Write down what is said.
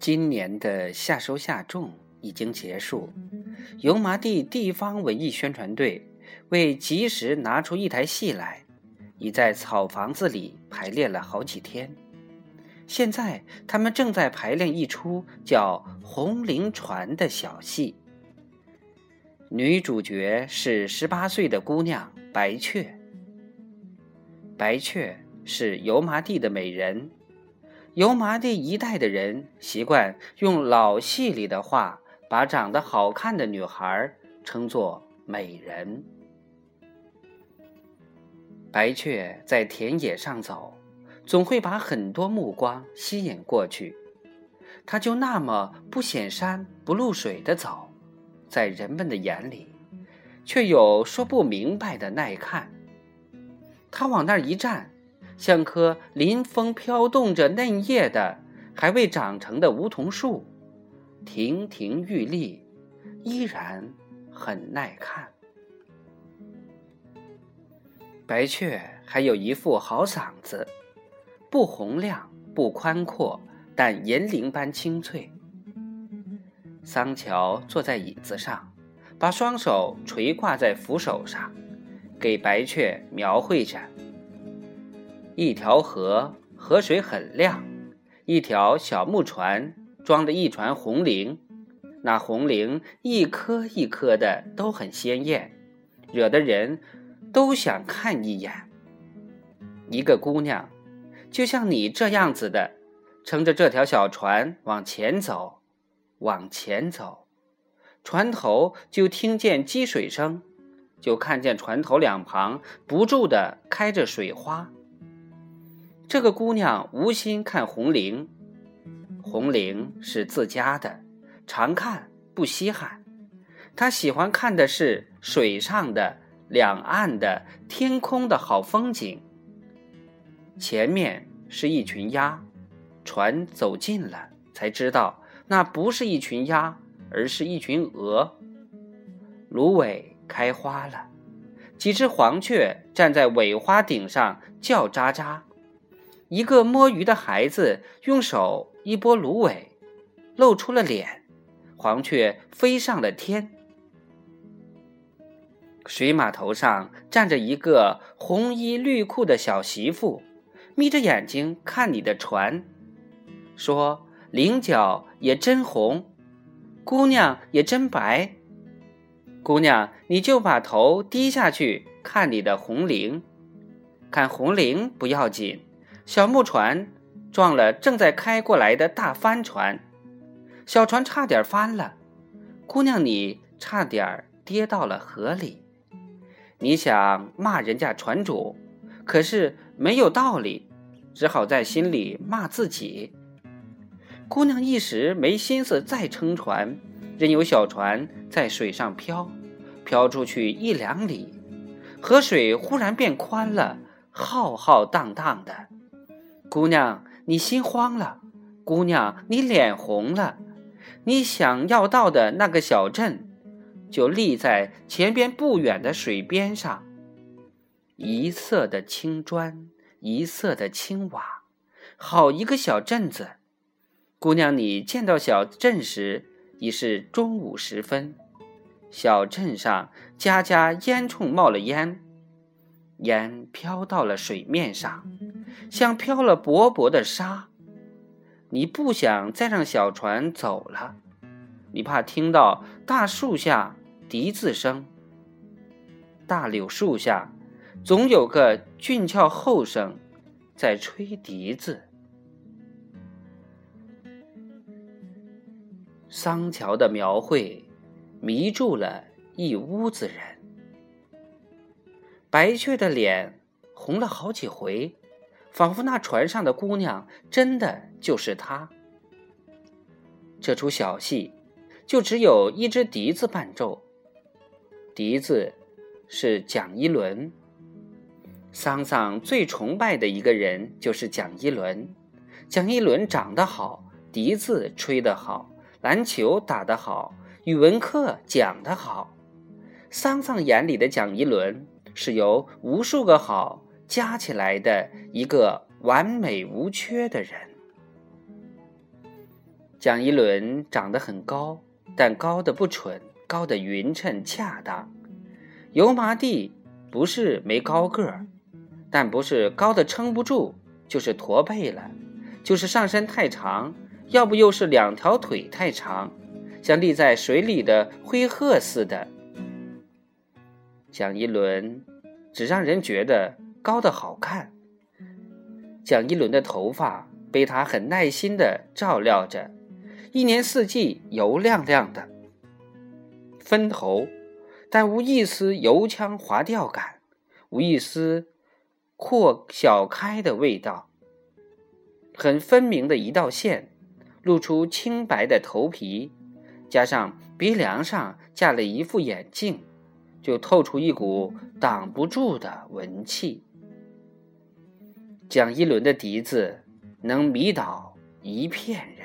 今年的夏收夏种已经结束，油麻地地方文艺宣传队为及时拿出一台戏来，已在草房子里排练了好几天。现在他们正在排练一出叫《红菱船》的小戏，女主角是十八岁的姑娘白雀。白雀是油麻地的美人。油麻地一带的人习惯用老戏里的话，把长得好看的女孩称作美人。白雀在田野上走，总会把很多目光吸引过去。它就那么不显山不露水的走，在人们的眼里，却有说不明白的耐看。它往那儿一站。像棵临风飘动着嫩叶的还未长成的梧桐树，亭亭玉立，依然很耐看。白雀还有一副好嗓子，不洪亮，不宽阔，但银铃般清脆。桑乔坐在椅子上，把双手垂挂在扶手上，给白雀描绘着。一条河，河水很亮；一条小木船，装着一船红菱。那红菱一颗一颗的都很鲜艳，惹得人都想看一眼。一个姑娘，就像你这样子的，撑着这条小船往前走，往前走，船头就听见积水声，就看见船头两旁不住的开着水花。这个姑娘无心看红菱，红菱是自家的，常看不稀罕。她喜欢看的是水上的、两岸的、天空的好风景。前面是一群鸭，船走近了，才知道那不是一群鸭，而是一群鹅。芦苇开花了，几只黄雀站在苇花顶上叫喳喳。一个摸鱼的孩子用手一拨芦苇，露出了脸，黄雀飞上了天。水码头上站着一个红衣绿裤的小媳妇，眯着眼睛看你的船，说：“菱角也真红，姑娘也真白。姑娘，你就把头低下去看你的红菱，看红菱不要紧。”小木船撞了正在开过来的大帆船，小船差点翻了。姑娘，你差点跌到了河里。你想骂人家船主，可是没有道理，只好在心里骂自己。姑娘一时没心思再撑船，任由小船在水上飘，飘出去一两里，河水忽然变宽了，浩浩荡荡的。姑娘，你心慌了；姑娘，你脸红了。你想要到的那个小镇，就立在前边不远的水边上。一色的青砖，一色的青瓦，好一个小镇子。姑娘，你见到小镇时，已是中午时分。小镇上家家烟囱冒了烟，烟飘到了水面上。像飘了薄薄的沙，你不想再让小船走了，你怕听到大树下笛子声。大柳树下，总有个俊俏后生在吹笛子。桑乔的描绘迷住了一屋子人，白雀的脸红了好几回。仿佛那船上的姑娘真的就是她。这出小戏就只有一支笛子伴奏，笛子是蒋一伦。桑桑最崇拜的一个人就是蒋一伦。蒋一伦长得好，笛子吹得好，篮球打得好，语文课讲得好。桑桑眼里的蒋一伦是由无数个好。加起来的一个完美无缺的人。蒋一伦长得很高，但高的不蠢，高的匀称恰当。油麻地不是没高个儿，但不是高的撑不住，就是驼背了，就是上身太长，要不又是两条腿太长，像立在水里的灰鹤似的。蒋一伦只让人觉得高的好看。蒋一伦的头发被他很耐心的照料着。一年四季油亮亮的，分头，但无一丝油腔滑调感，无一丝阔小开的味道。很分明的一道线，露出清白的头皮，加上鼻梁上架了一副眼镜，就透出一股挡不住的文气。蒋一伦的笛子能迷倒一片人。